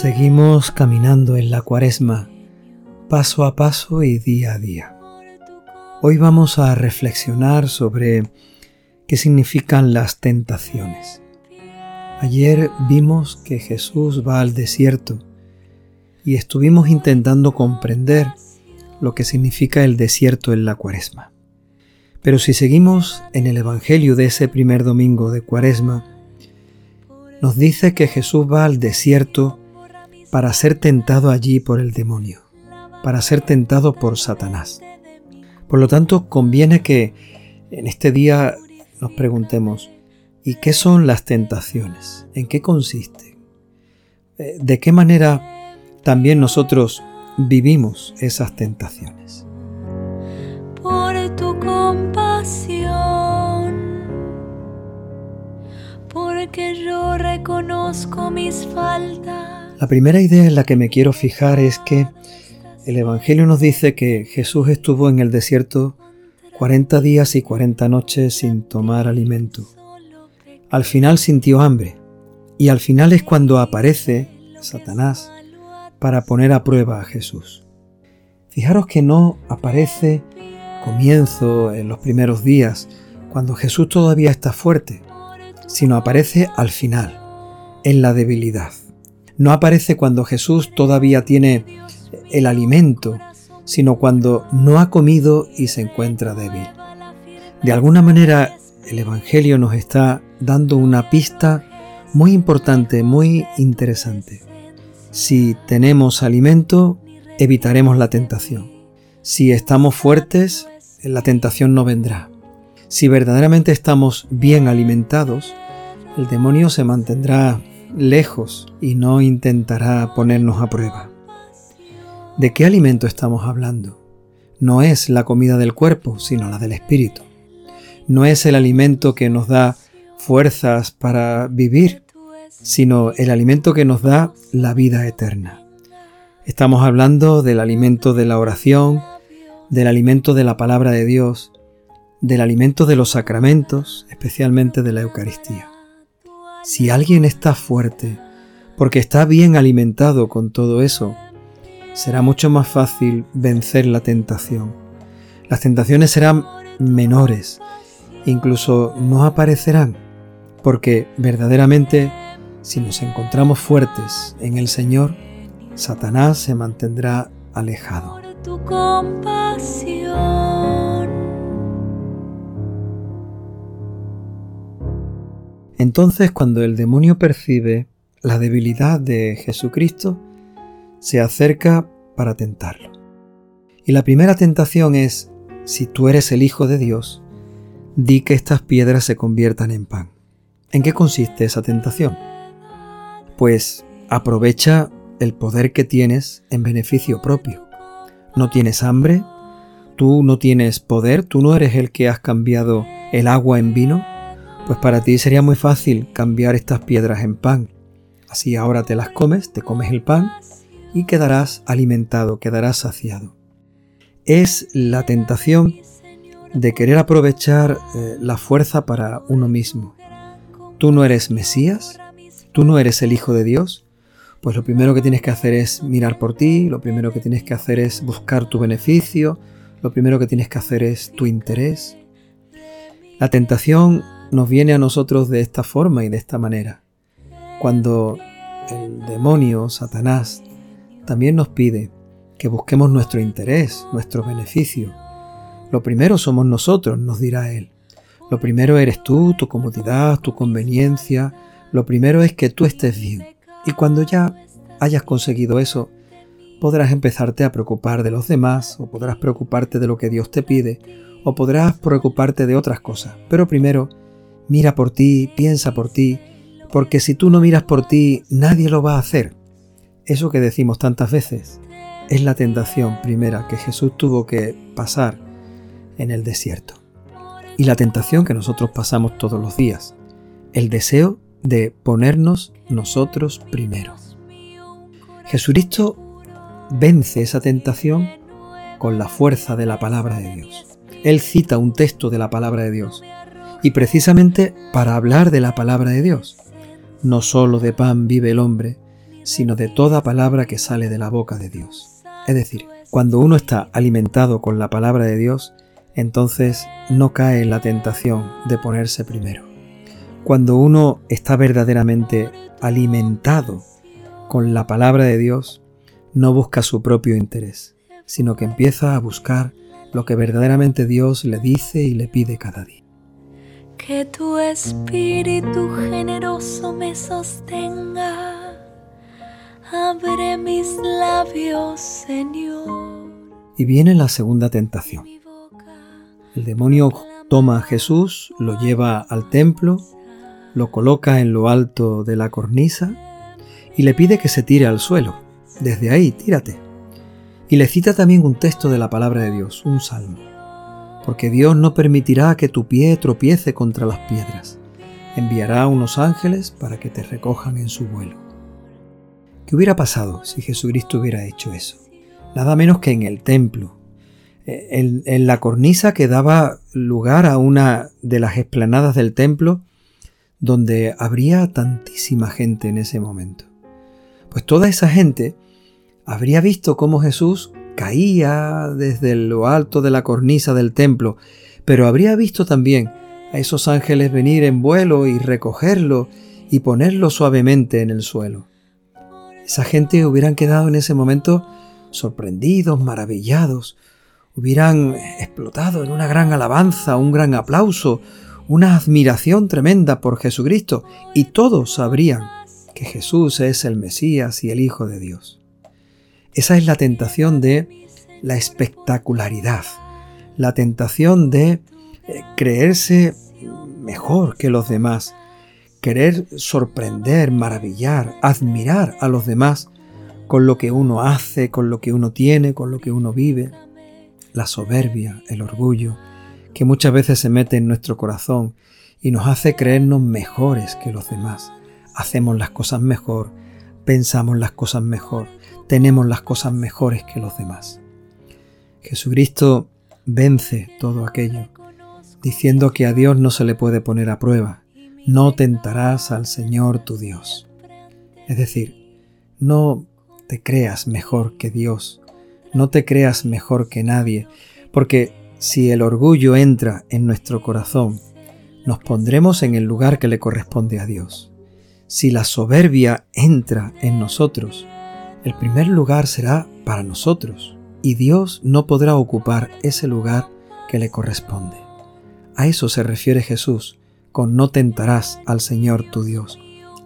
Seguimos caminando en la cuaresma, paso a paso y día a día. Hoy vamos a reflexionar sobre qué significan las tentaciones. Ayer vimos que Jesús va al desierto y estuvimos intentando comprender lo que significa el desierto en la cuaresma. Pero si seguimos en el Evangelio de ese primer domingo de cuaresma, nos dice que Jesús va al desierto para ser tentado allí por el demonio, para ser tentado por Satanás. Por lo tanto, conviene que en este día nos preguntemos, ¿y qué son las tentaciones? ¿En qué consisten? Eh, ¿De qué manera también nosotros vivimos esas tentaciones? Por tu compasión, porque yo reconozco mis faltas. La primera idea en la que me quiero fijar es que el Evangelio nos dice que Jesús estuvo en el desierto 40 días y 40 noches sin tomar alimento. Al final sintió hambre y al final es cuando aparece Satanás para poner a prueba a Jesús. Fijaros que no aparece comienzo en los primeros días, cuando Jesús todavía está fuerte, sino aparece al final, en la debilidad. No aparece cuando Jesús todavía tiene el alimento, sino cuando no ha comido y se encuentra débil. De alguna manera, el Evangelio nos está dando una pista muy importante, muy interesante. Si tenemos alimento, evitaremos la tentación. Si estamos fuertes, la tentación no vendrá. Si verdaderamente estamos bien alimentados, el demonio se mantendrá lejos y no intentará ponernos a prueba. ¿De qué alimento estamos hablando? No es la comida del cuerpo, sino la del espíritu. No es el alimento que nos da fuerzas para vivir, sino el alimento que nos da la vida eterna. Estamos hablando del alimento de la oración, del alimento de la palabra de Dios, del alimento de los sacramentos, especialmente de la Eucaristía. Si alguien está fuerte, porque está bien alimentado con todo eso, será mucho más fácil vencer la tentación. Las tentaciones serán menores, incluso no aparecerán, porque verdaderamente si nos encontramos fuertes en el Señor, Satanás se mantendrá alejado. Entonces cuando el demonio percibe la debilidad de Jesucristo, se acerca para tentarlo. Y la primera tentación es, si tú eres el Hijo de Dios, di que estas piedras se conviertan en pan. ¿En qué consiste esa tentación? Pues aprovecha el poder que tienes en beneficio propio. No tienes hambre, tú no tienes poder, tú no eres el que has cambiado el agua en vino, pues para ti sería muy fácil cambiar estas piedras en pan. Así ahora te las comes, te comes el pan y quedarás alimentado, quedarás saciado. Es la tentación de querer aprovechar eh, la fuerza para uno mismo. Tú no eres Mesías, tú no eres el Hijo de Dios, pues lo primero que tienes que hacer es mirar por ti, lo primero que tienes que hacer es buscar tu beneficio, lo primero que tienes que hacer es tu interés. La tentación nos viene a nosotros de esta forma y de esta manera. Cuando el demonio, Satanás, también nos pide que busquemos nuestro interés, nuestro beneficio. Lo primero somos nosotros, nos dirá Él. Lo primero eres tú, tu comodidad, tu conveniencia. Lo primero es que tú estés bien. Y cuando ya hayas conseguido eso, podrás empezarte a preocupar de los demás, o podrás preocuparte de lo que Dios te pide, o podrás preocuparte de otras cosas. Pero primero, mira por ti, piensa por ti, porque si tú no miras por ti, nadie lo va a hacer. Eso que decimos tantas veces es la tentación primera que Jesús tuvo que pasar en el desierto. Y la tentación que nosotros pasamos todos los días. El deseo de ponernos nosotros primero. Jesucristo vence esa tentación con la fuerza de la palabra de Dios. Él cita un texto de la palabra de Dios. Y precisamente para hablar de la palabra de Dios. No solo de pan vive el hombre, sino de toda palabra que sale de la boca de Dios. Es decir, cuando uno está alimentado con la palabra de Dios, entonces no cae en la tentación de ponerse primero. Cuando uno está verdaderamente alimentado con la palabra de Dios, no busca su propio interés, sino que empieza a buscar lo que verdaderamente Dios le dice y le pide cada día. Que tu espíritu generoso me sostenga. Abre mis labios, Señor. Y viene la segunda tentación. El demonio toma a Jesús, lo lleva al templo, lo coloca en lo alto de la cornisa y le pide que se tire al suelo. Desde ahí, tírate. Y le cita también un texto de la palabra de Dios, un salmo porque Dios no permitirá que tu pie tropiece contra las piedras. Enviará unos ángeles para que te recojan en su vuelo. ¿Qué hubiera pasado si Jesucristo hubiera hecho eso? Nada menos que en el templo, eh, en, en la cornisa que daba lugar a una de las esplanadas del templo, donde habría tantísima gente en ese momento. Pues toda esa gente habría visto cómo Jesús caía desde lo alto de la cornisa del templo, pero habría visto también a esos ángeles venir en vuelo y recogerlo y ponerlo suavemente en el suelo. Esa gente hubieran quedado en ese momento sorprendidos, maravillados, hubieran explotado en una gran alabanza, un gran aplauso, una admiración tremenda por Jesucristo, y todos sabrían que Jesús es el Mesías y el Hijo de Dios. Esa es la tentación de la espectacularidad, la tentación de eh, creerse mejor que los demás, querer sorprender, maravillar, admirar a los demás con lo que uno hace, con lo que uno tiene, con lo que uno vive. La soberbia, el orgullo, que muchas veces se mete en nuestro corazón y nos hace creernos mejores que los demás. Hacemos las cosas mejor, pensamos las cosas mejor, tenemos las cosas mejores que los demás. Jesucristo vence todo aquello, diciendo que a Dios no se le puede poner a prueba, no tentarás al Señor tu Dios. Es decir, no te creas mejor que Dios, no te creas mejor que nadie, porque si el orgullo entra en nuestro corazón, nos pondremos en el lugar que le corresponde a Dios. Si la soberbia entra en nosotros, el primer lugar será para nosotros y Dios no podrá ocupar ese lugar que le corresponde. A eso se refiere Jesús con no tentarás al Señor tu Dios.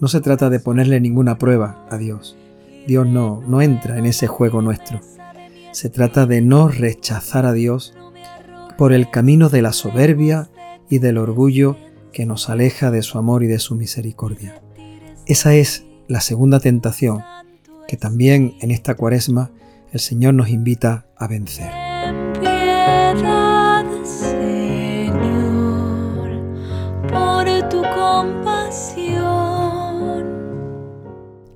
No se trata de ponerle ninguna prueba a Dios. Dios no, no entra en ese juego nuestro. Se trata de no rechazar a Dios por el camino de la soberbia y del orgullo que nos aleja de su amor y de su misericordia. Esa es la segunda tentación que también en esta cuaresma el Señor nos invita a vencer. por tu compasión.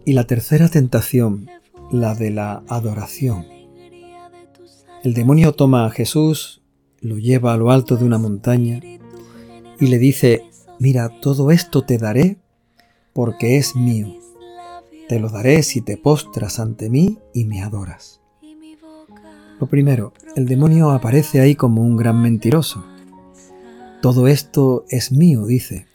Y la tercera tentación, la de la adoración. El demonio toma a Jesús, lo lleva a lo alto de una montaña y le dice, mira, todo esto te daré porque es mío te lo daré si te postras ante mí y me adoras. Lo primero, el demonio aparece ahí como un gran mentiroso. Todo esto es mío, dice.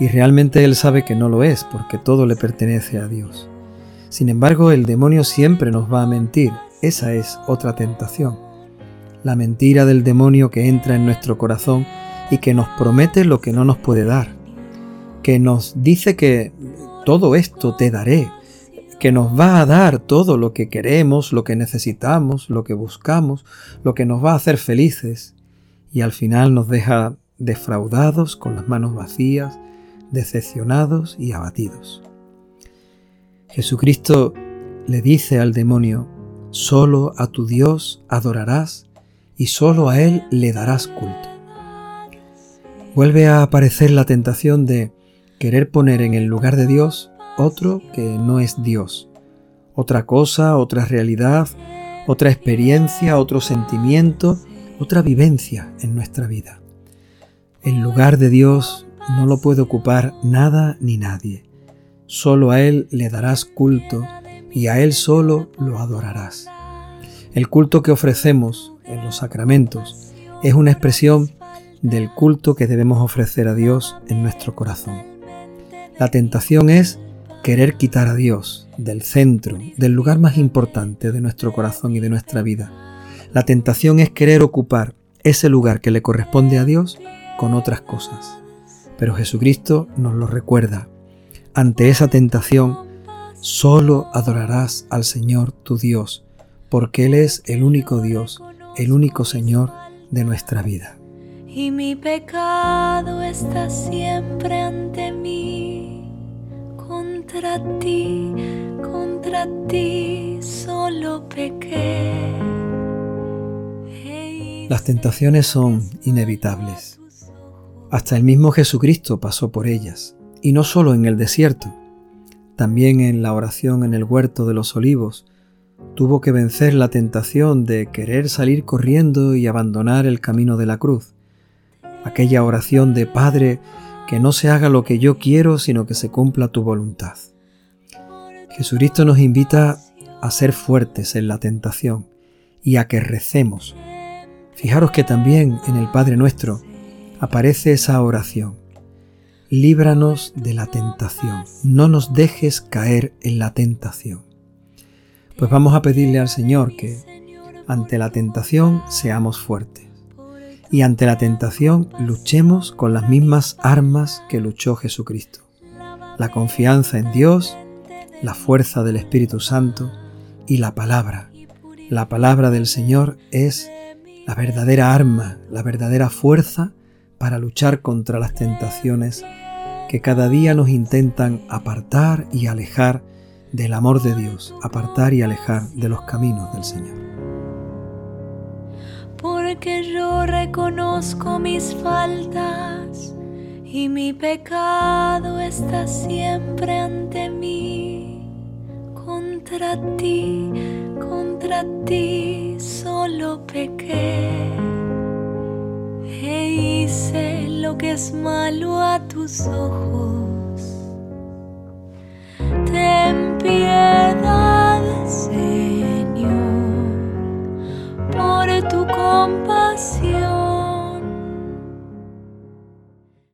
Y realmente él sabe que no lo es, porque todo le pertenece a Dios. Sin embargo, el demonio siempre nos va a mentir. Esa es otra tentación. La mentira del demonio que entra en nuestro corazón y que nos promete lo que no nos puede dar. Que nos dice que todo esto te daré, que nos va a dar todo lo que queremos, lo que necesitamos, lo que buscamos, lo que nos va a hacer felices, y al final nos deja defraudados, con las manos vacías, decepcionados y abatidos. Jesucristo le dice al demonio, solo a tu Dios adorarás y solo a Él le darás culto. Vuelve a aparecer la tentación de querer poner en el lugar de Dios otro que no es Dios, otra cosa, otra realidad, otra experiencia, otro sentimiento, otra vivencia en nuestra vida. El lugar de Dios no lo puede ocupar nada ni nadie. solo a Él le darás culto y a Él solo lo adorarás. El culto que ofrecemos en los sacramentos es una expresión del culto que debemos ofrecer a Dios en nuestro corazón. La tentación es querer quitar a Dios del centro, del lugar más importante de nuestro corazón y de nuestra vida. La tentación es querer ocupar ese lugar que le corresponde a Dios con otras cosas. Pero Jesucristo nos lo recuerda. Ante esa tentación, solo adorarás al Señor tu Dios, porque Él es el único Dios, el único Señor de nuestra vida. Y mi pecado está siempre ante mí contra ti, contra ti solo pequé. Las tentaciones son inevitables. Hasta el mismo Jesucristo pasó por ellas, y no solo en el desierto, también en la oración en el huerto de los olivos, tuvo que vencer la tentación de querer salir corriendo y abandonar el camino de la cruz. Aquella oración de Padre, que no se haga lo que yo quiero, sino que se cumpla tu voluntad. Jesucristo nos invita a ser fuertes en la tentación y a que recemos. Fijaros que también en el Padre nuestro aparece esa oración. Líbranos de la tentación, no nos dejes caer en la tentación. Pues vamos a pedirle al Señor que ante la tentación seamos fuertes y ante la tentación luchemos con las mismas armas que luchó Jesucristo. La confianza en Dios, la fuerza del Espíritu Santo y la palabra. La palabra del Señor es la verdadera arma, la verdadera fuerza para luchar contra las tentaciones que cada día nos intentan apartar y alejar del amor de Dios, apartar y alejar de los caminos del Señor porque yo reconozco mis faltas y mi pecado está siempre ante mí. Contra ti, contra ti solo pequé e hice lo que es malo a tus ojos. Ten piedad. compasión.